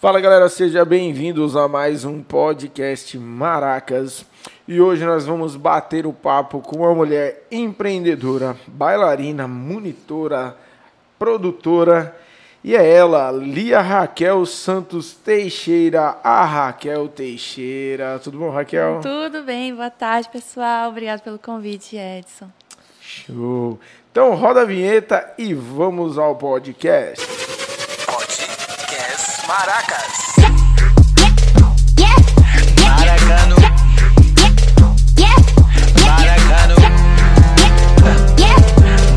Fala galera, sejam bem-vindos a mais um podcast Maracas. E hoje nós vamos bater o papo com uma mulher empreendedora, bailarina, monitora, produtora. E é ela, Lia Raquel Santos Teixeira, a Raquel Teixeira. Tudo bom, Raquel? Tudo bem, boa tarde, pessoal. Obrigado pelo convite, Edson. Show. Então roda a vinheta e vamos ao podcast. Maracas. Maracano. Maracano.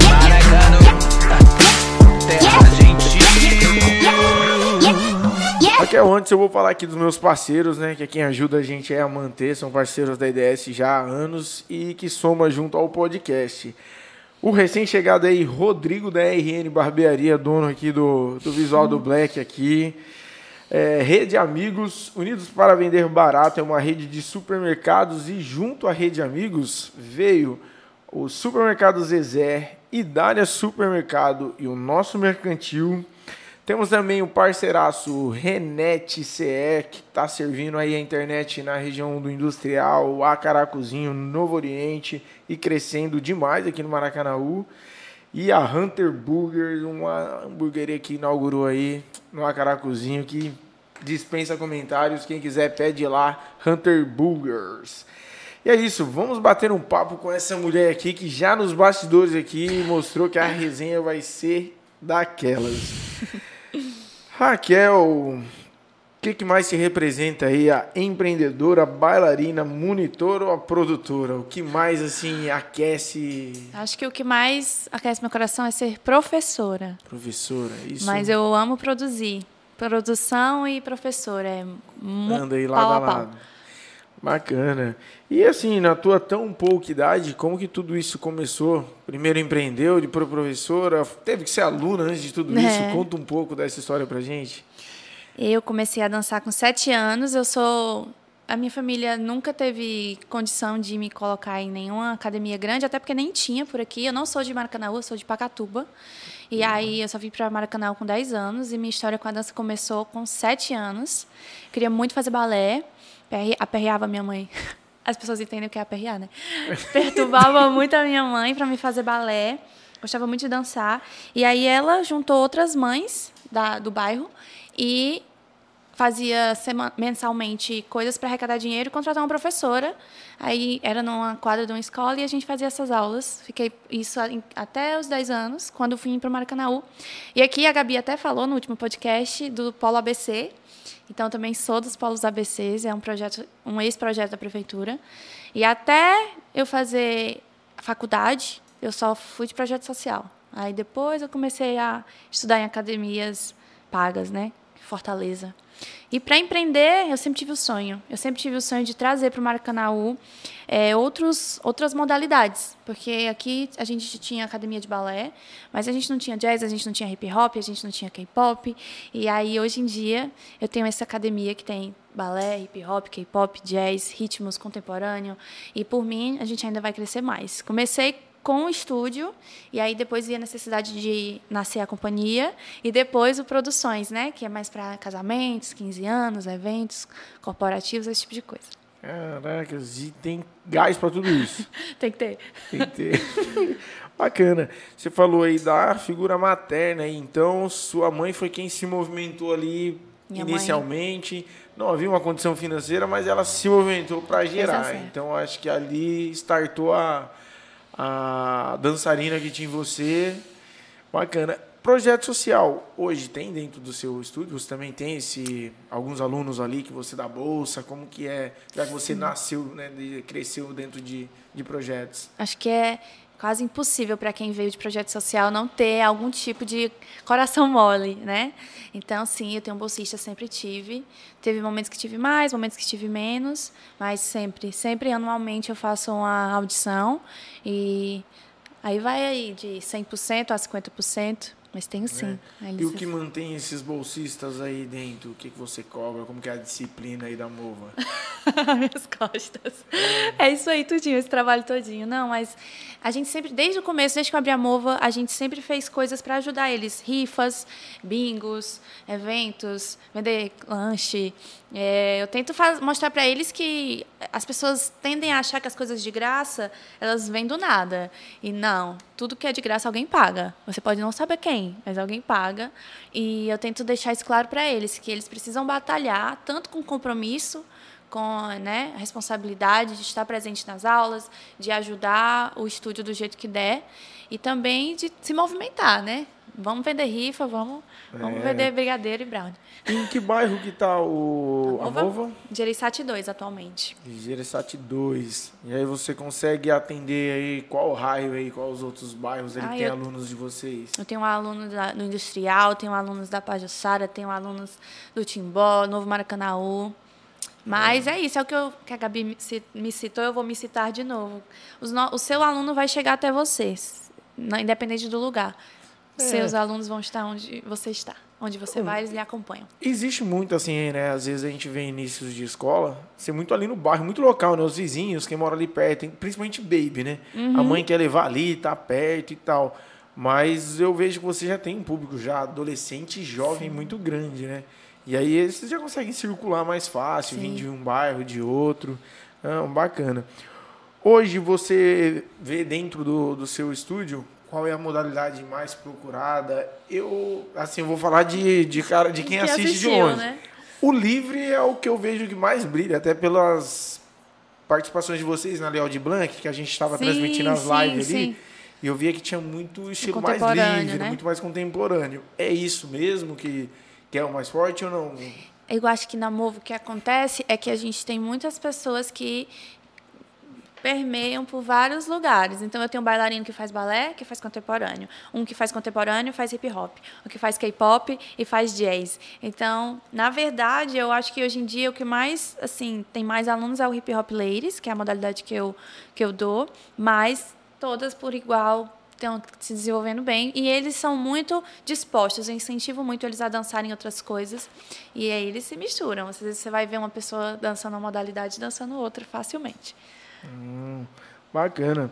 Maracano. Terra Raquel, antes eu vou falar aqui dos meus parceiros, né? Que é quem ajuda a gente a manter, são parceiros da IDS já há anos e que soma junto ao podcast. O recém-chegado aí, Rodrigo da RN Barbearia, dono aqui do, do Visual do Black aqui. É, rede Amigos, Unidos para Vender Barato, é uma rede de supermercados e junto à Rede Amigos veio o Supermercado Zezé, Idália Supermercado e o nosso mercantil. Temos também o parceiraço Renete CE, que está servindo aí a internet na região do Industrial, Acaracuzinho, Novo Oriente e crescendo demais aqui no Maracanaú. E a Hunter Burger, uma hamburgueria que inaugurou aí no Acaracuzinho, que dispensa comentários. Quem quiser, pede lá, Hunter Burgers. E é isso, vamos bater um papo com essa mulher aqui que já nos bastidores aqui mostrou que a resenha vai ser daquelas. Raquel, que, que mais se representa aí a empreendedora, bailarina, monitora ou a produtora? O que mais assim aquece? Acho que o que mais aquece meu coração é ser professora. Professora, isso. Mas eu amo produzir produção e professor. É Anda aí lado a lado. Bacana. E assim, na tua tão pouca idade, como que tudo isso começou? Primeiro empreendeu, depois professora, teve que ser aluna antes de tudo isso. É. Conta um pouco dessa história pra gente. Eu comecei a dançar com sete anos. Eu sou a minha família nunca teve condição de me colocar em nenhuma academia grande, até porque nem tinha por aqui. Eu não sou de Maracanã, eu sou de Pacatuba. E uhum. aí eu só vim para Maracanã com 10 anos e minha história com a dança começou com 7 anos. Queria muito fazer balé, aperreava minha mãe. As pessoas entendem o que é aperrear, né? Perturbava muito a minha mãe para me fazer balé. Gostava muito de dançar. E aí ela juntou outras mães da, do bairro e fazia mensalmente coisas para arrecadar dinheiro e contratar uma professora. Aí era numa quadra de uma escola e a gente fazia essas aulas. Fiquei isso até os 10 anos, quando fui para o Maracanaú. E aqui a Gabi até falou no último podcast do Polo ABC. Então também sou dos Polos ABCs, é um projeto, um ex-projeto da prefeitura. E até eu fazer faculdade, eu só fui de projeto social. Aí depois eu comecei a estudar em academias pagas, né? Fortaleza. E para empreender, eu sempre tive o sonho. Eu sempre tive o sonho de trazer para o Maracanaú é, outros, outras modalidades. Porque aqui a gente tinha academia de balé, mas a gente não tinha jazz, a gente não tinha hip hop, a gente não tinha K-pop. E aí, hoje em dia, eu tenho essa academia que tem balé, hip hop, K-pop, jazz, ritmos contemporâneo. E por mim, a gente ainda vai crescer mais. Comecei com o estúdio, e aí depois ia a necessidade de nascer a companhia, e depois o Produções, né? Que é mais para casamentos, 15 anos, eventos corporativos, esse tipo de coisa. Caraca, e tem gás para tudo isso. tem que ter. Tem que ter. Bacana. Você falou aí da figura materna, então sua mãe foi quem se movimentou ali Minha inicialmente. Mãe... Não havia uma condição financeira, mas ela se movimentou para gerar. Então acho que ali startou a a dançarina que tinha em você. Bacana. Projeto social, hoje tem dentro do seu estúdio? Você também tem esse, alguns alunos ali que você dá bolsa? Como que é, já que você nasceu, né, cresceu dentro de, de projetos? Acho que é quase impossível para quem veio de projeto social não ter algum tipo de coração mole, né? Então, sim, eu tenho um bolsista, sempre tive. Teve momentos que tive mais, momentos que tive menos, mas sempre, sempre anualmente eu faço uma audição e aí vai aí de 100% a 50%. Mas tenho sim. Né? E o que mantém esses bolsistas aí dentro? O que, que você cobra? Como que é a disciplina aí da MOVA? Minhas costas. É. é isso aí, tudinho, esse trabalho todinho. Não, mas a gente sempre, desde o começo, desde que eu abri a MOVA, a gente sempre fez coisas para ajudar eles. Rifas, bingos, eventos, vender lanche. É, eu tento faz, mostrar para eles que as pessoas tendem a achar que as coisas de graça, elas vêm do nada. E não, tudo que é de graça alguém paga. Você pode não saber quem, mas alguém paga. E eu tento deixar isso claro para eles, que eles precisam batalhar tanto com compromisso, com né, a responsabilidade de estar presente nas aulas, de ajudar o estúdio do jeito que der e também de se movimentar, né? Vamos vender rifa, vamos, é. vamos vender brigadeiro e brownie. Em que bairro que está o a Mova? Gereissati 2 atualmente. Gereissati 2. E aí você consegue atender aí qual raio aí, quais os outros bairros ele ah, tem eu, alunos de vocês? Eu tenho alunos da, no Industrial, tenho alunos da Pajussara, tenho alunos do Timbó, Novo Maracanaú. Mas é. é isso, é o que, eu, que a Gabi me citou, eu vou me citar de novo. No, o seu aluno vai chegar até você, independente do lugar. É. Seus alunos vão estar onde você está. Onde você vai, eles lhe acompanham. Existe muito assim, né? Às vezes a gente vê inícios de escola, ser muito ali no bairro, muito local, né? Os vizinhos, quem mora ali perto, principalmente baby, né? Uhum. A mãe quer levar ali, tá perto e tal. Mas eu vejo que você já tem um público já adolescente e jovem Sim. muito grande, né? E aí eles já conseguem circular mais fácil, Sim. vir de um bairro, de outro. Ah, bacana. Hoje você vê dentro do, do seu estúdio qual é a modalidade mais procurada. Eu, assim, eu vou falar de, de cara de quem que assiste assistiu, de longe. Né? O livre é o que eu vejo que mais brilha, até pelas participações de vocês na Leal de Blanc, que a gente estava transmitindo as lives sim, ali. Sim. E eu via que tinha muito estilo mais livre, né? muito mais contemporâneo. É isso mesmo que, que é o mais forte ou não? Eu acho que na Movo o que acontece é que a gente tem muitas pessoas que permeiam por vários lugares. Então, eu tenho um bailarino que faz balé, que faz contemporâneo. Um que faz contemporâneo faz hip hop. Um que faz K-pop e faz jazz. Então, na verdade, eu acho que hoje em dia o que mais, assim, tem mais alunos é o hip hop ladies, que é a modalidade que eu, que eu dou, mas todas por igual estão se desenvolvendo bem e eles são muito dispostos, eu incentivo muito eles a dançarem outras coisas e aí eles se misturam. Às vezes você vai ver uma pessoa dançando uma modalidade dançando outra facilmente. Hum, bacana.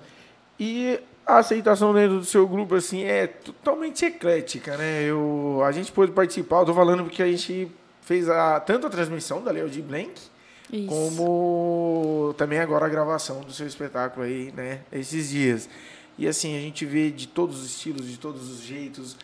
E a aceitação dentro do seu grupo assim é totalmente eclética, né? Eu, a gente pôde participar, eu tô falando porque a gente fez a, tanto a transmissão da Leo de Blank, Isso. como também agora a gravação do seu espetáculo aí, né? Esses dias. E assim, a gente vê de todos os estilos, de todos os jeitos.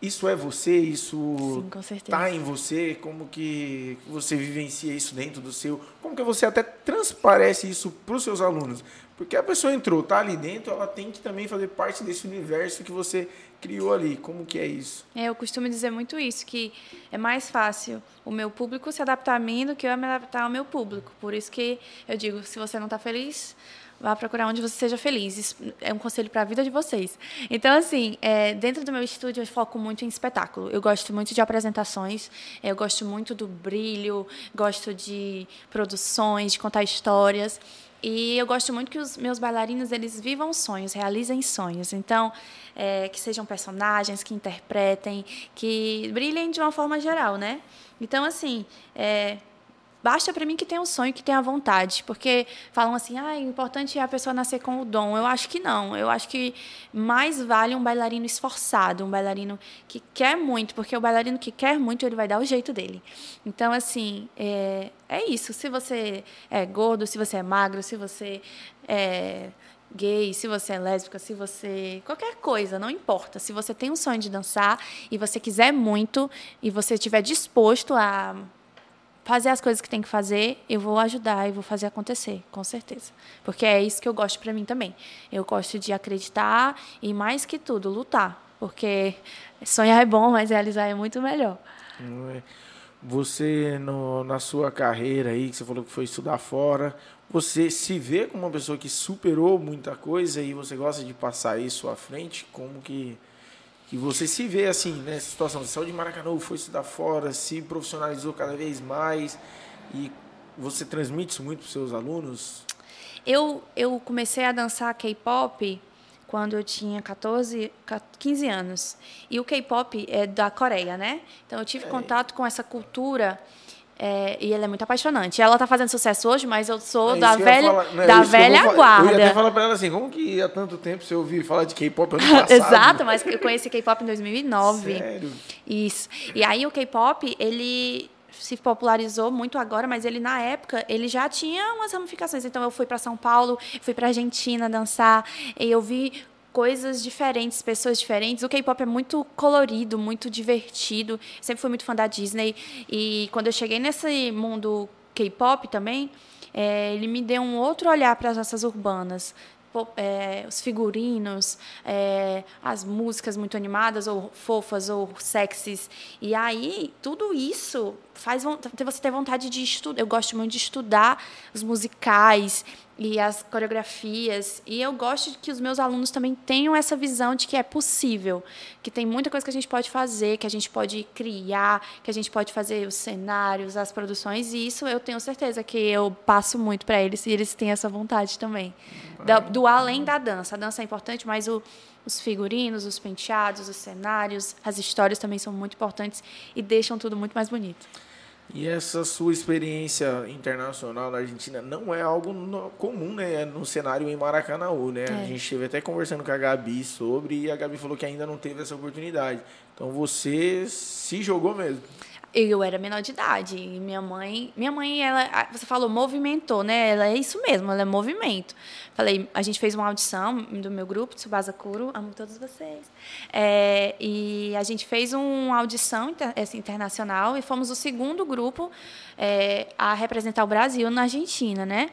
Isso é você? Isso está em você? Como que você vivencia isso dentro do seu? Como que você até transparece isso para os seus alunos? Porque a pessoa entrou, tá ali dentro, ela tem que também fazer parte desse universo que você criou ali. Como que é isso? É, eu costumo dizer muito isso, que é mais fácil o meu público se adaptar a mim do que eu me adaptar ao meu público. Por isso que eu digo, se você não está feliz, Vá procurar onde você seja feliz. Isso é um conselho para a vida de vocês. Então, assim, é, dentro do meu estúdio eu foco muito em espetáculo. Eu gosto muito de apresentações, eu gosto muito do brilho, gosto de produções, de contar histórias. E eu gosto muito que os meus bailarinos eles vivam sonhos, realizem sonhos. Então, é, que sejam personagens, que interpretem, que brilhem de uma forma geral, né? Então, assim, é, Basta para mim que tenha um sonho, que tenha vontade, porque falam assim, ah, o importante é a pessoa nascer com o dom. Eu acho que não. Eu acho que mais vale um bailarino esforçado, um bailarino que quer muito, porque o bailarino que quer muito, ele vai dar o jeito dele. Então, assim, é, é isso. Se você é gordo, se você é magro, se você é gay, se você é lésbica, se você. qualquer coisa, não importa. Se você tem um sonho de dançar e você quiser muito e você estiver disposto a fazer as coisas que tem que fazer, eu vou ajudar e vou fazer acontecer, com certeza. Porque é isso que eu gosto para mim também. Eu gosto de acreditar e, mais que tudo, lutar. Porque sonhar é bom, mas realizar é muito melhor. É? Você, no, na sua carreira aí, que você falou que foi estudar fora, você se vê como uma pessoa que superou muita coisa e você gosta de passar isso à frente? Como que que você se vê assim, nessa situação. Você saiu de Maracanã, foi estudar fora, se profissionalizou cada vez mais e você transmite isso muito para os seus alunos? Eu, eu comecei a dançar K-pop quando eu tinha 14, 15 anos. E o K-pop é da Coreia, né? Então eu tive é. contato com essa cultura é, e ela é muito apaixonante. Ela está fazendo sucesso hoje, mas eu sou é da velha, falar, é da velha eu guarda. Eu ia até falar para ela assim, como que há tanto tempo você ouviu falar de K-pop ano passado? Exato, mas eu conheci K-pop em 2009. Sério? Isso. E aí o K-pop, ele se popularizou muito agora, mas ele na época ele já tinha umas ramificações. Então eu fui para São Paulo, fui para Argentina dançar, e eu vi coisas diferentes, pessoas diferentes. O K-pop é muito colorido, muito divertido. Sempre fui muito fã da Disney. E quando eu cheguei nesse mundo K-pop também, é, ele me deu um outro olhar para as danças urbanas. É, os figurinos, é, as músicas muito animadas, ou fofas, ou sexys. E aí, tudo isso faz você ter vontade de estudar. Eu gosto muito de estudar os musicais e as coreografias. E eu gosto que os meus alunos também tenham essa visão de que é possível, que tem muita coisa que a gente pode fazer, que a gente pode criar, que a gente pode fazer os cenários, as produções. E isso eu tenho certeza que eu passo muito para eles e eles têm essa vontade também. Do, do além da dança. A dança é importante, mas o, os figurinos, os penteados, os cenários, as histórias também são muito importantes e deixam tudo muito mais bonito. E essa sua experiência internacional na Argentina não é algo comum, né? No cenário em Maracanãú, né? É. A gente esteve até conversando com a Gabi sobre e a Gabi falou que ainda não teve essa oportunidade. Então você se jogou mesmo. Eu era menor de idade e minha mãe, minha mãe, ela, você falou movimentou, né? Ela é isso mesmo, ela é movimento. Falei, a gente fez uma audição do meu grupo, Tsubasa Kuro, amo todos vocês. É, e a gente fez uma audição inter, internacional e fomos o segundo grupo é, a representar o Brasil na Argentina, né?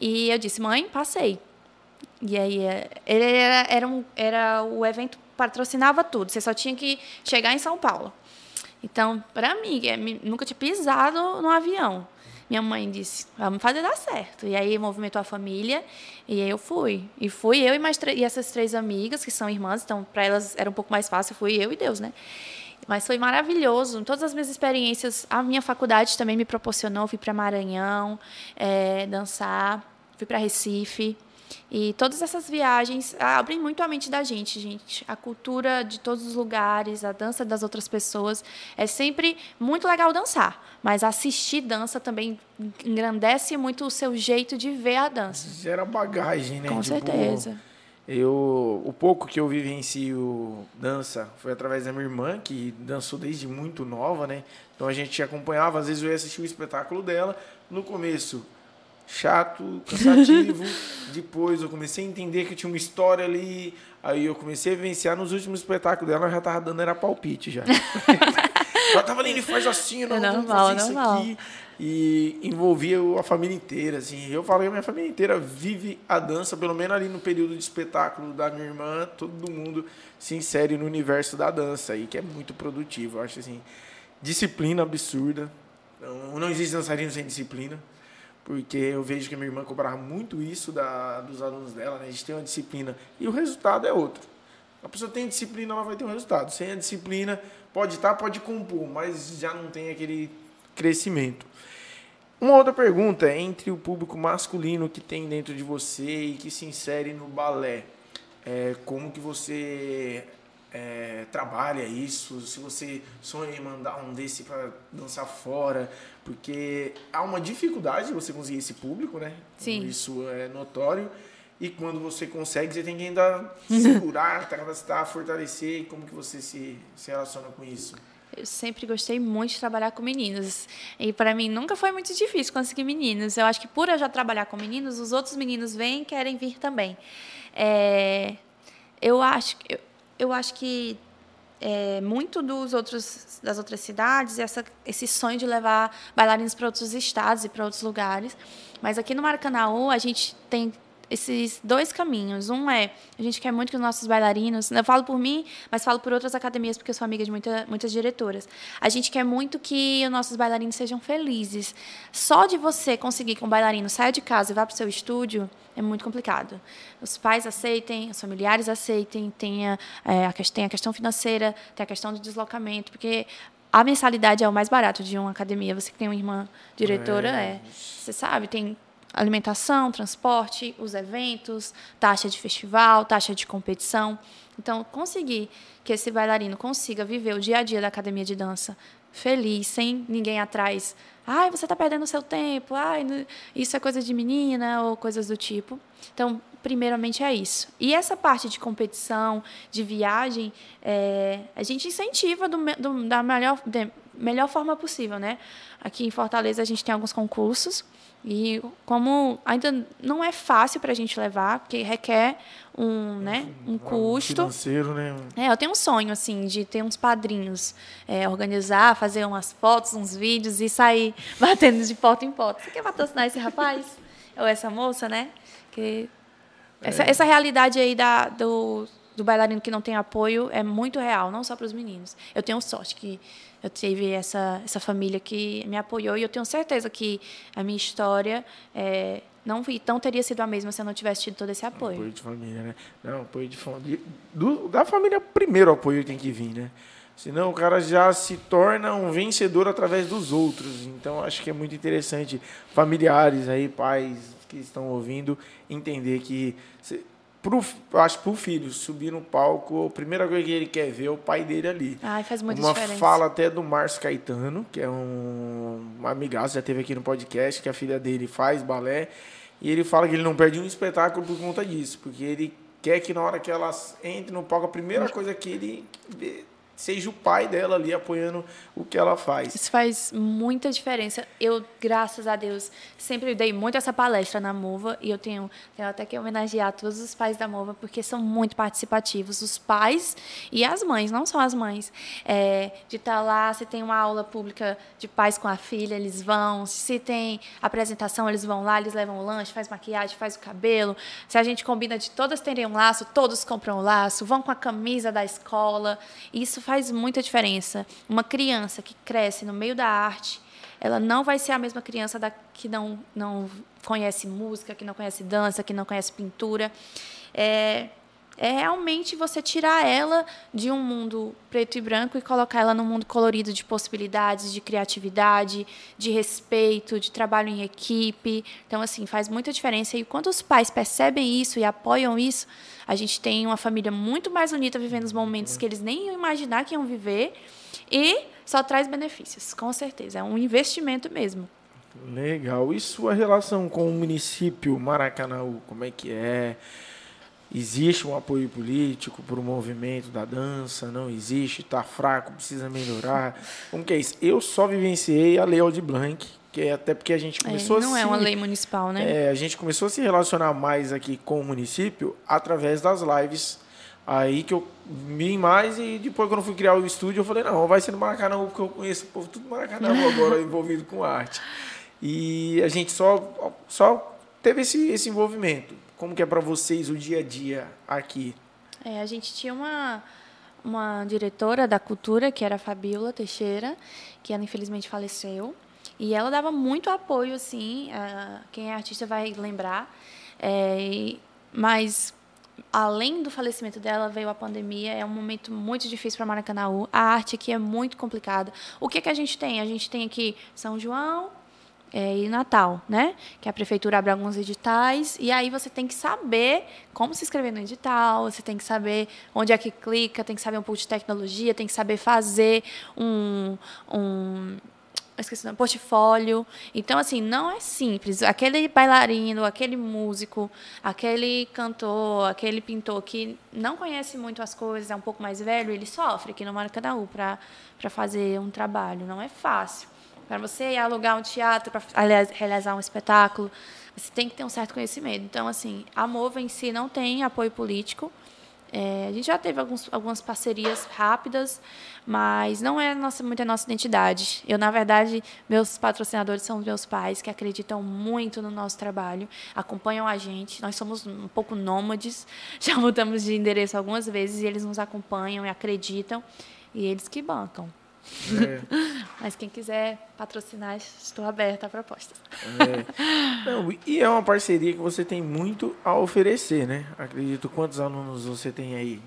E eu disse, mãe, passei. E aí, é, era, era, um, era o evento patrocinava tudo. Você só tinha que chegar em São Paulo. Então, para mim, é, nunca tinha pisado no avião. Minha mãe disse, vamos fazer dar certo. E aí movimentou a família e aí eu fui. E fui eu e, mais e essas três amigas, que são irmãs, então para elas era um pouco mais fácil, fui eu e Deus, né? Mas foi maravilhoso. Todas as minhas experiências, a minha faculdade também me proporcionou. Fui para Maranhão é, dançar, fui para Recife. E todas essas viagens abrem muito a mente da gente, gente. A cultura de todos os lugares, a dança das outras pessoas. É sempre muito legal dançar, mas assistir dança também engrandece muito o seu jeito de ver a dança. Gera bagagem, né? Com tipo, certeza. Eu, o pouco que eu vivencio dança foi através da minha irmã, que dançou desde muito nova, né? Então a gente acompanhava, às vezes eu ia assistir o espetáculo dela. No começo, chato, cansativo. Depois eu comecei a entender que tinha uma história ali. Aí eu comecei a vivenciar nos últimos espetáculos dela, ela já tava dando era palpite já. ela tava ali, ele faz assim, não, é normal, fazer normal. isso aqui. E envolvia a família inteira, assim. Eu falo que a minha família inteira vive a dança, pelo menos ali no período de espetáculo da minha irmã, todo mundo se insere no universo da dança aí, que é muito produtivo. Eu acho assim, disciplina absurda. Não, não existe dançarino sem disciplina porque eu vejo que minha irmã cobrava muito isso da, dos alunos dela, né? A gente tem uma disciplina e o resultado é outro. A pessoa tem disciplina, ela vai ter um resultado. Sem a disciplina, pode estar, pode compor, mas já não tem aquele crescimento. Uma outra pergunta, entre o público masculino que tem dentro de você e que se insere no balé, é, como que você é, trabalha isso, se você sonha em mandar um desse para dançar fora, porque há uma dificuldade de você conseguir esse público, né? Sim. Isso é notório. E quando você consegue, você tem que ainda segurar, capacitar, fortalecer. Como que você se, se relaciona com isso? Eu sempre gostei muito de trabalhar com meninos. E para mim nunca foi muito difícil conseguir meninos. Eu acho que por eu já trabalhar com meninos, os outros meninos vêm e querem vir também. É, eu acho que eu acho que é, muito dos outros, das outras cidades, essa, esse sonho de levar bailarinos para outros estados e para outros lugares. Mas aqui no Maracanã, a gente tem esses dois caminhos. Um é, a gente quer muito que os nossos bailarinos, eu falo por mim, mas falo por outras academias, porque eu sou amiga de muita, muitas diretoras. A gente quer muito que os nossos bailarinos sejam felizes. Só de você conseguir que um bailarino saia de casa e vá para o seu estúdio, é muito complicado. Os pais aceitem, os familiares aceitem, tenha, é, a, tem a questão financeira, tem a questão do deslocamento, porque a mensalidade é o mais barato de uma academia. Você que tem uma irmã diretora, é. é. Você sabe, tem alimentação, transporte, os eventos, taxa de festival, taxa de competição. Então, conseguir que esse bailarino consiga viver o dia a dia da academia de dança feliz, sem ninguém atrás. Ai, você está perdendo o seu tempo. Ai, isso é coisa de menina ou coisas do tipo. Então, primeiramente é isso. E essa parte de competição, de viagem, é, a gente incentiva do, do, da melhor, melhor forma possível, né? Aqui em Fortaleza a gente tem alguns concursos e como ainda não é fácil para a gente levar, porque requer um, né, um custo. Financeiro, né? É, eu tenho um sonho, assim, de ter uns padrinhos, é, organizar, fazer umas fotos, uns vídeos e sair batendo de porta em porta. Você quer patrocinar esse rapaz? Ou essa moça, né? Que essa, é. essa realidade aí da, do, do bailarino que não tem apoio é muito real, não só para os meninos. Eu tenho sorte que eu tive essa, essa família que me apoiou e eu tenho certeza que a minha história é, não, não teria sido a mesma se eu não tivesse tido todo esse apoio. Apoio de família, né? Não, apoio de família. Da família, primeiro apoio tem que vir, né? Senão o cara já se torna um vencedor através dos outros. Então acho que é muito interessante familiares aí, pais que estão ouvindo, entender que pro, acho pro filho subir no palco, a primeira coisa que ele quer ver é o pai dele ali. Ai, faz muita Uma diferença. fala até do Márcio Caetano, que é um, um amigaço, já teve aqui no podcast, que a filha dele faz balé. E ele fala que ele não perde um espetáculo por conta disso, porque ele quer que na hora que elas entrem no palco, a primeira coisa que ele seja o pai dela ali apoiando o que ela faz. Isso faz muita diferença. Eu, graças a Deus, sempre dei muito essa palestra na MOVA e eu tenho, tenho até que homenagear todos os pais da MOVA porque são muito participativos. Os pais e as mães, não só as mães. É, de estar tá lá, se tem uma aula pública de pais com a filha, eles vão. Se tem apresentação, eles vão lá, eles levam o lanche, faz maquiagem, faz o cabelo. Se a gente combina de todas terem um laço, todos compram um laço, vão com a camisa da escola. Isso faz muita diferença. Uma criança que cresce no meio da arte, ela não vai ser a mesma criança da, que não, não conhece música, que não conhece dança, que não conhece pintura. É, é realmente você tirar ela de um mundo preto e branco e colocar ela num mundo colorido de possibilidades, de criatividade, de respeito, de trabalho em equipe. Então, assim, faz muita diferença. E quando os pais percebem isso e apoiam isso, a gente tem uma família muito mais unida vivendo os momentos que eles nem iam imaginar que iam viver e só traz benefícios, com certeza. É um investimento mesmo. Legal. E sua relação com o município Maracanaú, como é que é? Existe um apoio político para o movimento da dança? Não existe? Está fraco? Precisa melhorar? Como que é isso? Eu só vivenciei a Lei Aldir Blanc, que é até porque a gente é, começou é, não a Não é uma lei municipal, né? É, a gente começou a se relacionar mais aqui com o município através das lives. Aí que eu vi mais e depois quando eu fui criar o estúdio eu falei, não, vai ser no Maracanã, porque eu conheço o povo tudo Maracanã agora envolvido com arte. E a gente só, só teve esse, esse envolvimento. Como que é para vocês o dia a dia aqui? É, a gente tinha uma, uma diretora da cultura, que era a Fabiola Teixeira, que ela infelizmente faleceu. E ela dava muito apoio, assim, quem é artista vai lembrar. É, mas, além do falecimento dela, veio a pandemia. É um momento muito difícil para Maracanãú. A arte aqui é muito complicada. O que, que a gente tem? A gente tem aqui São João, é, e Natal, né? Que a prefeitura abre alguns editais e aí você tem que saber como se inscrever no edital, você tem que saber onde é que clica, tem que saber um pouco de tecnologia, tem que saber fazer um, um esqueci, um portfólio. Então, assim, não é simples. Aquele bailarino, aquele músico, aquele cantor, aquele pintor que não conhece muito as coisas, é um pouco mais velho, ele sofre aqui no Maracanã para fazer um trabalho. Não é fácil. Para você alugar um teatro, para realizar um espetáculo, você tem que ter um certo conhecimento. Então, assim, a Mova em si não tem apoio político. É, a gente já teve alguns, algumas parcerias rápidas, mas não é nossa, muito a nossa identidade. Eu, na verdade, meus patrocinadores são meus pais, que acreditam muito no nosso trabalho, acompanham a gente. Nós somos um pouco nômades, já mudamos de endereço algumas vezes e eles nos acompanham e acreditam, e eles que bancam. É. Mas quem quiser patrocinar, estou aberta a propostas. É. Não, e é uma parceria que você tem muito a oferecer, né? Acredito. Quantos alunos você tem aí?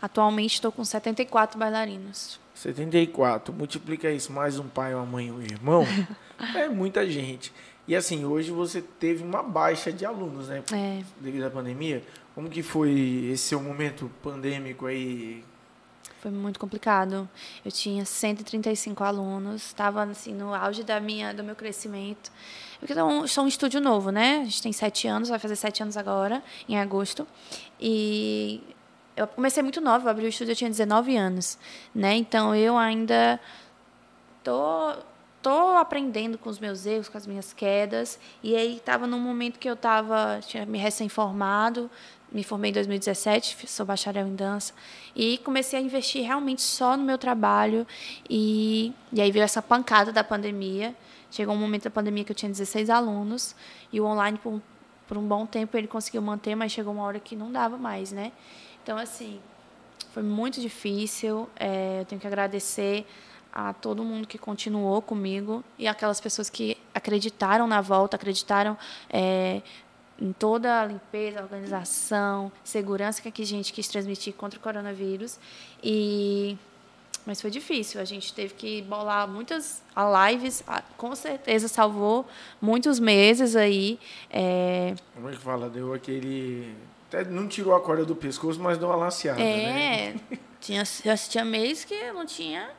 Atualmente estou com 74 bailarinos. 74. Multiplica isso mais um pai, uma mãe e um irmão. é muita gente. E assim, hoje você teve uma baixa de alunos, né? É. Devido à pandemia. Como que foi esse seu momento pandêmico aí? Foi muito complicado. Eu tinha 135 alunos, estava assim no auge da minha, do meu crescimento. Porque eu sou um estúdio novo, né? A gente tem sete anos, vai fazer sete anos agora, em agosto. E eu comecei muito nova, eu abri o estúdio, eu tinha 19 anos, né? Então eu ainda tô tô aprendendo com os meus erros, com as minhas quedas. E aí estava num momento que eu estava tinha me recém-formado, me formei em 2017, sou bacharel em dança e comecei a investir realmente só no meu trabalho e e aí veio essa pancada da pandemia. Chegou um momento da pandemia que eu tinha 16 alunos e o online por, por um bom tempo ele conseguiu manter, mas chegou uma hora que não dava mais, né? Então assim, foi muito difícil. É, eu tenho que agradecer a todo mundo que continuou comigo e aquelas pessoas que acreditaram na volta, acreditaram é, em toda a limpeza, organização, segurança que a gente quis transmitir contra o coronavírus. E mas foi difícil, a gente teve que bolar muitas lives, com certeza salvou muitos meses aí. É... Como é que fala? Deu aquele. Até não tirou a corda do pescoço, mas deu uma laceada. É, né? tinha, tinha meses que eu não tinha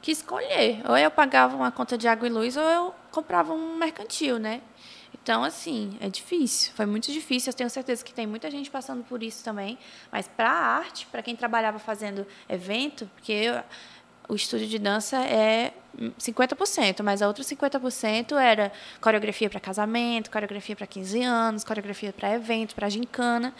que escolher. Ou eu pagava uma conta de água e luz, ou eu comprava um mercantil, né? Então, assim, é difícil, foi muito difícil. Eu tenho certeza que tem muita gente passando por isso também. Mas para a arte, para quem trabalhava fazendo evento, porque eu, o estúdio de dança é 50%, mas a outra 50% era coreografia para casamento, coreografia para 15 anos, coreografia para evento, para gincana.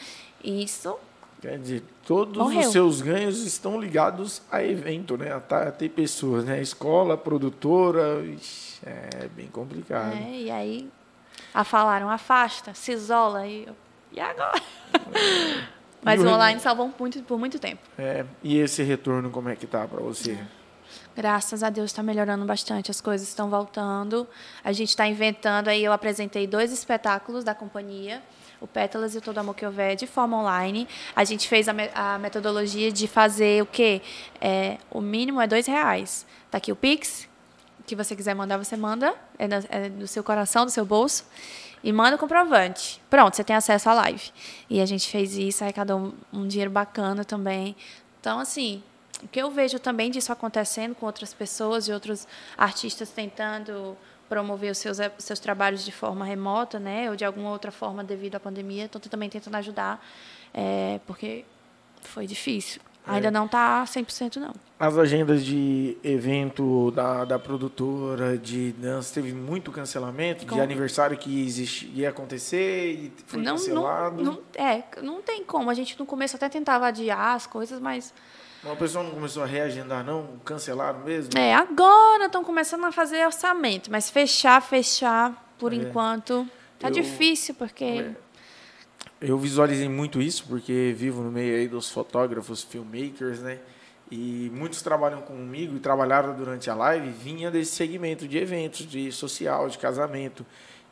Isso Quer dizer, todos Morreu. os seus ganhos estão ligados a evento, né? A, a ter pessoas, né? Escola, produtora, ixi, é bem complicado. É, e aí a falaram, afasta, se isola, e, eu, e agora? Mas e o online salvou muito, por muito tempo. É, e esse retorno, como é que tá para você? Graças a Deus está melhorando bastante, as coisas estão voltando. A gente está inventando, aí eu apresentei dois espetáculos da companhia, o Pétalas e o Todo Amor Que Houver de forma online. A gente fez a, me a metodologia de fazer o quê? É, o mínimo é dois reais. Está aqui o Pix, que você quiser mandar, você manda. É, é do seu coração, do seu bolso. E manda o comprovante. Pronto, você tem acesso à live. E a gente fez isso, arrecadou um, um dinheiro bacana também. Então, assim, o que eu vejo também disso acontecendo com outras pessoas e outros artistas tentando promover os seus, os seus trabalhos de forma remota, né, ou de alguma outra forma devido à pandemia. Estou também tentando ajudar, é, porque foi difícil. Ainda é. não está 100% não. As agendas de evento da, da produtora de dança teve muito cancelamento como? de aniversário que existe, ia acontecer e foi não, cancelado. Não, não, é, não tem como. A gente no começo até tentava adiar as coisas, mas uma pessoa não começou a reagendar, não? Cancelaram mesmo? É, agora estão começando a fazer orçamento, mas fechar, fechar, por é. enquanto, tá eu, difícil, porque. É. Eu visualizei muito isso, porque vivo no meio aí dos fotógrafos, filmmakers, né? E muitos trabalham comigo e trabalharam durante a live, vinha desse segmento de eventos, de social, de casamento.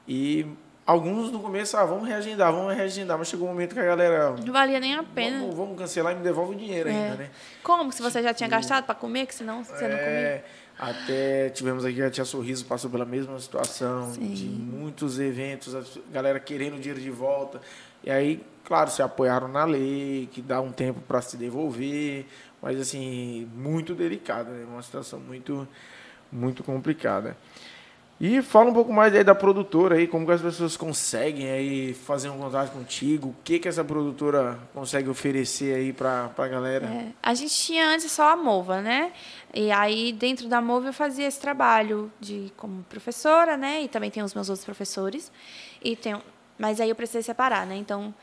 E Alguns no começo, ah, vamos reagendar, vamos reagendar, mas chegou um momento que a galera. Não valia nem a pena. Vamos, vamos cancelar e me devolve o dinheiro é. ainda, né? Como? Se você já tinha tipo, gastado para comer, que senão você é, não comia? Até tivemos aqui a Tia Sorriso passou pela mesma situação, Sim. de muitos eventos, a galera querendo dinheiro de volta. E aí, claro, se apoiaram na lei, que dá um tempo para se devolver, mas assim, muito delicada, né? Uma situação muito, muito complicada. E fala um pouco mais aí da produtora aí, como que as pessoas conseguem aí fazer um contato contigo, o que que essa produtora consegue oferecer aí para a galera? É, a gente tinha antes só a Mova, né? E aí dentro da Mova eu fazia esse trabalho de como professora, né? E também tem os meus outros professores. E tem, mas aí eu precisei separar, né? Então,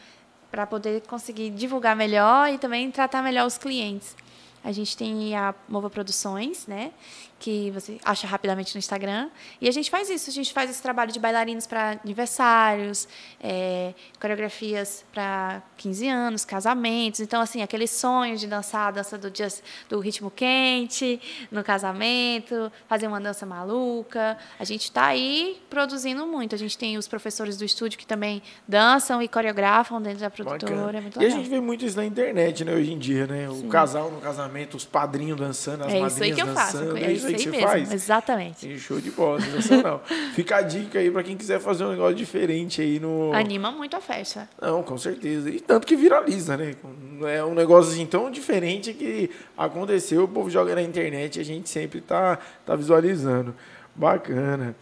para poder conseguir divulgar melhor e também tratar melhor os clientes. A gente tem a Mova Produções, né? Que você acha rapidamente no Instagram. E a gente faz isso, a gente faz esse trabalho de bailarinos para aniversários, é, coreografias para 15 anos, casamentos. Então, assim, aquele sonho de dançar a dança do, dia, do ritmo quente no casamento, fazer uma dança maluca. A gente está aí produzindo muito. A gente tem os professores do estúdio que também dançam e coreografam dentro da produtora. É muito legal. E a gente vê muito isso na internet, né, hoje em dia, né? O Sim. casal no casamento os padrinhos dançando, as é madrinhas dançando. Faço, é isso isso, aí que você mesmo, faz? Exatamente. Show de bola, sensacional. Fica a dica aí pra quem quiser fazer um negócio diferente aí no. Anima muito a festa. Não, com certeza. E tanto que viraliza, né? É um negócio assim tão diferente que aconteceu, o povo joga na internet e a gente sempre tá, tá visualizando. Bacana.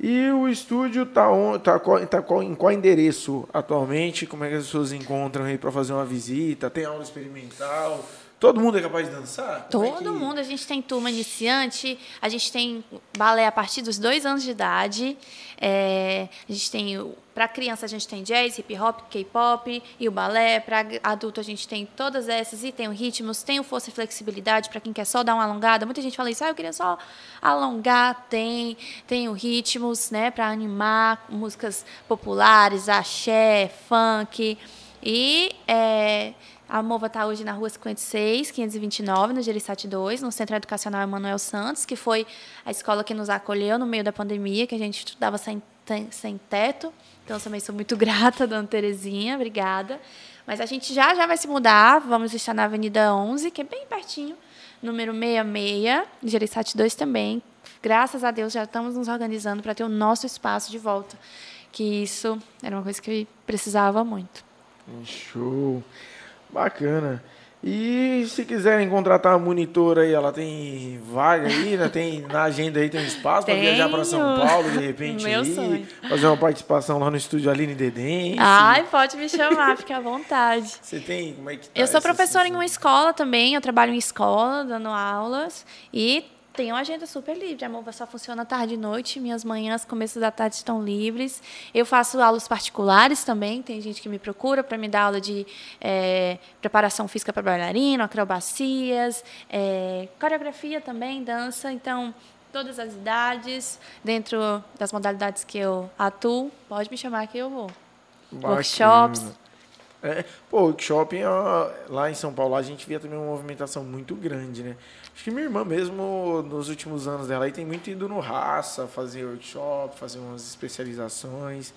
E o estúdio tá, on, tá, tá em qual endereço atualmente? Como é que as pessoas encontram aí para fazer uma visita? Tem aula experimental? Todo mundo é capaz de dançar? Todo é que... mundo. A gente tem turma iniciante, a gente tem balé a partir dos dois anos de idade. É, a gente tem. Para criança, a gente tem jazz, hip hop, K-pop e o balé. Para adulto, a gente tem todas essas e tem o ritmos, tem o força e flexibilidade para quem quer só dar uma alongada. Muita gente fala isso, ah, eu queria só alongar. Tem, tem o ritmos, né, para animar, músicas populares, axé, funk. E. É, a MOVA está hoje na rua 56, 529, no Gerisat 2, no Centro Educacional Emanuel Santos, que foi a escola que nos acolheu no meio da pandemia, que a gente estudava sem, sem teto. Então, também sou muito grata, dona Terezinha, obrigada. Mas a gente já já vai se mudar, vamos estar na Avenida 11, que é bem pertinho, número 66, Gerisat 2 também. Graças a Deus já estamos nos organizando para ter o nosso espaço de volta, que isso era uma coisa que precisava muito. Show! Bacana. E se quiserem contratar a monitora aí, ela tem vaga aí, né? Tem, na agenda aí tem espaço para viajar para São Paulo, de repente Meu aí, sonho. fazer uma participação lá no estúdio Aline Dedem. Ai, pode me chamar, fique à vontade. Você tem, como é que tá Eu sou professora em situação? uma escola também, eu trabalho em escola, dando aulas, e tenho uma agenda super livre. A MOVA só funciona tarde e noite, minhas manhãs, começo da tarde estão livres. Eu faço aulas particulares também, tem gente que me procura para me dar aula de é, preparação física para bailarino, acrobacias, é, coreografia também, dança. Então, todas as idades, dentro das modalidades que eu atuo, pode me chamar que eu vou. Bacana. Workshops. É, pô, workshop ó, lá em São Paulo a gente via também uma movimentação muito grande, né? Acho que minha irmã mesmo, nos últimos anos dela, aí tem muito ido no raça, fazer workshop, fazer umas especializações.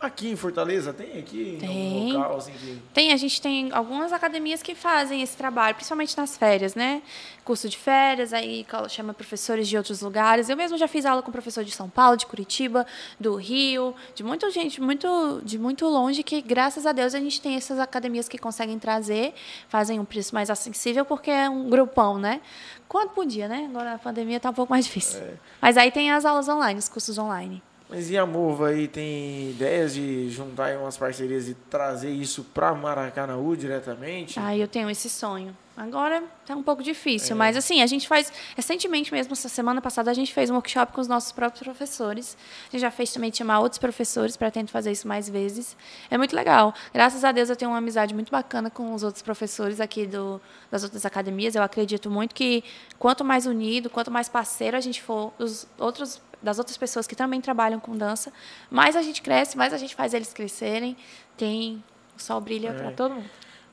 Aqui em Fortaleza tem aqui Tem. local assim que. Tem, a gente tem algumas academias que fazem esse trabalho, principalmente nas férias, né? Curso de férias, aí chama professores de outros lugares. Eu mesmo já fiz aula com professor de São Paulo, de Curitiba, do Rio, de muita gente, muito, de muito longe, que graças a Deus a gente tem essas academias que conseguem trazer, fazem um preço mais acessível, porque é um grupão, né? Quando podia, né? Agora na pandemia está um pouco mais difícil. Mas aí tem as aulas online, os cursos online. Mas e a Mova aí tem ideias de juntar aí umas parcerias e trazer isso para Maracanaú diretamente? Ah, eu tenho esse sonho. Agora tá um pouco difícil, mas assim, a gente faz. Recentemente mesmo, essa semana passada, a gente fez um workshop com os nossos próprios professores. A gente já fez também chamar outros professores para tentar fazer isso mais vezes. É muito legal. Graças a Deus eu tenho uma amizade muito bacana com os outros professores aqui do, das outras academias. Eu acredito muito que quanto mais unido, quanto mais parceiro a gente for, os outros das outras pessoas que também trabalham com dança, mais a gente cresce, mais a gente faz eles crescerem. Tem o sol brilha para todo mundo.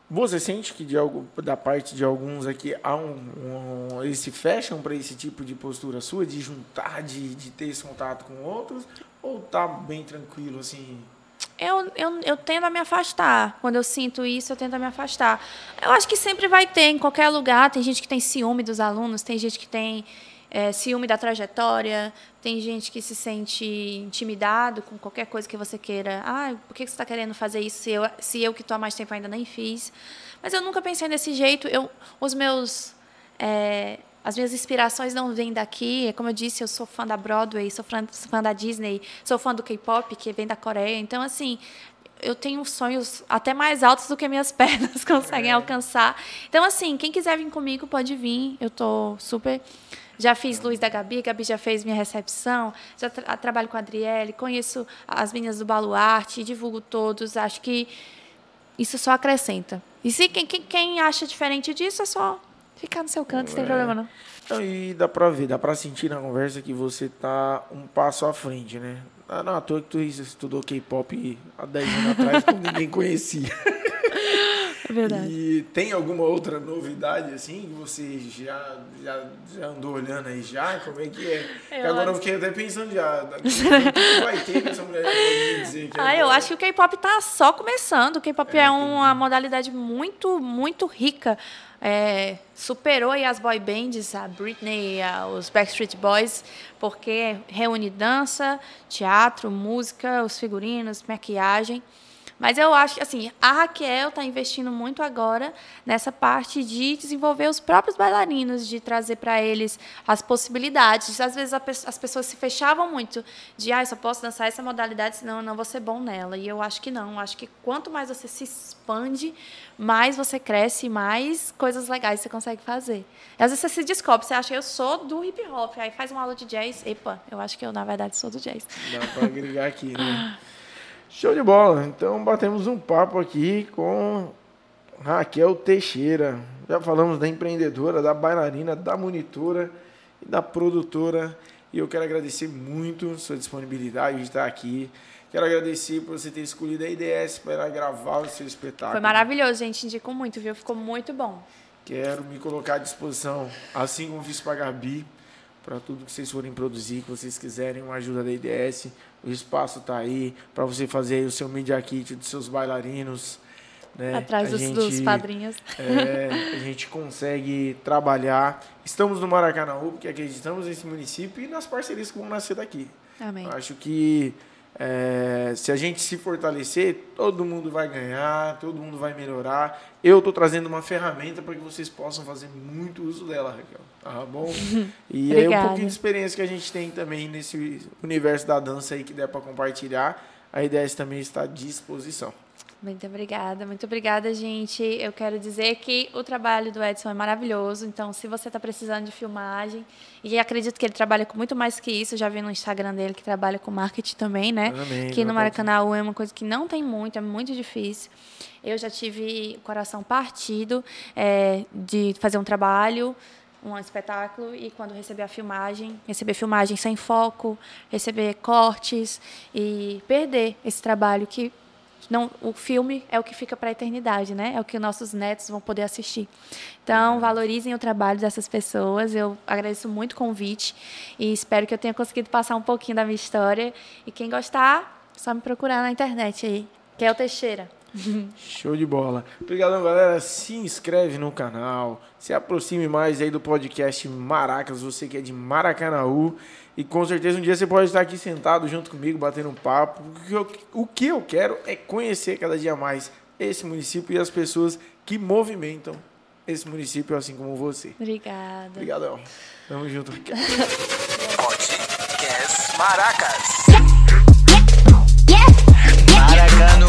Você sente que de algo, da parte de alguns aqui há um, um- eles se fecham para esse tipo de postura sua, de juntar, de, de ter esse contato com outros, ou tá bem tranquilo assim? Eu, eu, eu tendo a me afastar. Quando eu sinto isso, eu tento a me afastar. Eu acho que sempre vai ter, em qualquer lugar. Tem gente que tem ciúme dos alunos, tem gente que tem eh, ciúme da trajetória, tem gente que se sente intimidado com qualquer coisa que você queira. Ah, por que você está querendo fazer isso se eu, se eu que estou há mais tempo ainda nem fiz? Mas eu nunca pensei desse jeito. Eu, os meus. eh, as minhas inspirações não vêm daqui. É Como eu disse, eu sou fã da Broadway, sou fã, fã da Disney, sou fã do K-pop, que vem da Coreia. Então, assim, eu tenho sonhos até mais altos do que minhas pernas conseguem alcançar. Então, assim, quem quiser vir comigo pode vir. Eu tô super. Já fiz Luz da Gabi, Gabi já fez minha recepção, já tra- trabalho com a Adriele, conheço as meninas do Baluarte, divulgo todos. Acho que isso só acrescenta. E se quem, quem, quem acha diferente disso é só ficar no seu canto, não tem problema não. Então, e dá pra ver, dá pra sentir na conversa que você tá um passo à frente, né? Ah, Não, à toa que tu estudou K-pop há 10 anos atrás, ninguém conhecia. É verdade. E tem alguma outra novidade, assim, que você já, já, já andou olhando aí já? Como é que é? Eu agora acho... eu fiquei até pensando já. O que vai ter que essa mulher dizer? Que ah, eu acho que o K-pop tá só começando. O K-pop é, é uma modalidade muito, muito rica. É, superou aí as boy bands, a Britney, a, os Backstreet Boys, porque reúne dança, teatro, música, os figurinos, maquiagem. Mas eu acho que assim, a Raquel está investindo muito agora nessa parte de desenvolver os próprios bailarinos, de trazer para eles as possibilidades. Às vezes as pessoas se fechavam muito de, ah, eu só posso dançar essa modalidade, senão eu não vou ser bom nela. E eu acho que não. Eu acho que quanto mais você se expande, mais você cresce, mais coisas legais você consegue fazer. E às vezes você se descobre, você acha, eu sou do hip hop, aí faz uma aula de jazz, epa, eu acho que eu na verdade sou do jazz. Dá para agregar aqui, né? Show de bola. Então batemos um papo aqui com Raquel Teixeira. Já falamos da empreendedora, da bailarina, da monitora e da produtora. E eu quero agradecer muito sua disponibilidade de estar aqui. Quero agradecer por você ter escolhido a IDS para gravar o seu espetáculo. Foi maravilhoso, gente. Indicou muito, viu? Ficou muito bom. Quero me colocar à disposição, assim como fiz para a Gabi, para tudo que vocês forem produzir, que vocês quiserem uma ajuda da IDS. O espaço está aí para você fazer o seu media kit dos seus bailarinos. Né? Atrás dos, gente, dos padrinhos. É, a gente consegue trabalhar. Estamos no Maracanã, porque acreditamos nesse município e nas parcerias que vão nascer daqui. Amém. Acho que é, se a gente se fortalecer, todo mundo vai ganhar, todo mundo vai melhorar. Eu estou trazendo uma ferramenta para que vocês possam fazer muito uso dela, Raquel. Tá bom? E aí um pouquinho de experiência que a gente tem também nesse universo da dança aí que der para compartilhar. A ideia também está à disposição. Muito obrigada, muito obrigada, gente. Eu quero dizer que o trabalho do Edson é maravilhoso. Então, se você está precisando de filmagem, e acredito que ele trabalha com muito mais que isso, já vi no Instagram dele que trabalha com marketing também, né? Amém, que no Maracanã é uma coisa que não tem muito, é muito difícil. Eu já tive o coração partido é, de fazer um trabalho um espetáculo e quando receber a filmagem, receber filmagem sem foco, receber cortes e perder esse trabalho que não, o filme é o que fica para a eternidade, né? É o que nossos netos vão poder assistir. Então, valorizem o trabalho dessas pessoas. Eu agradeço muito o convite e espero que eu tenha conseguido passar um pouquinho da minha história. E quem gostar, só me procurar na internet aí, que é o Teixeira. Show de bola. Obrigadão, galera. Se inscreve no canal. Se aproxime mais aí do podcast Maracas, você que é de Maracanaú. E com certeza um dia você pode estar aqui sentado junto comigo, batendo um papo. O que eu quero é conhecer cada dia mais esse município e as pessoas que movimentam esse município, assim como você. Obrigada. Obrigadão. Tamo junto. Podcast Maracas. Maracano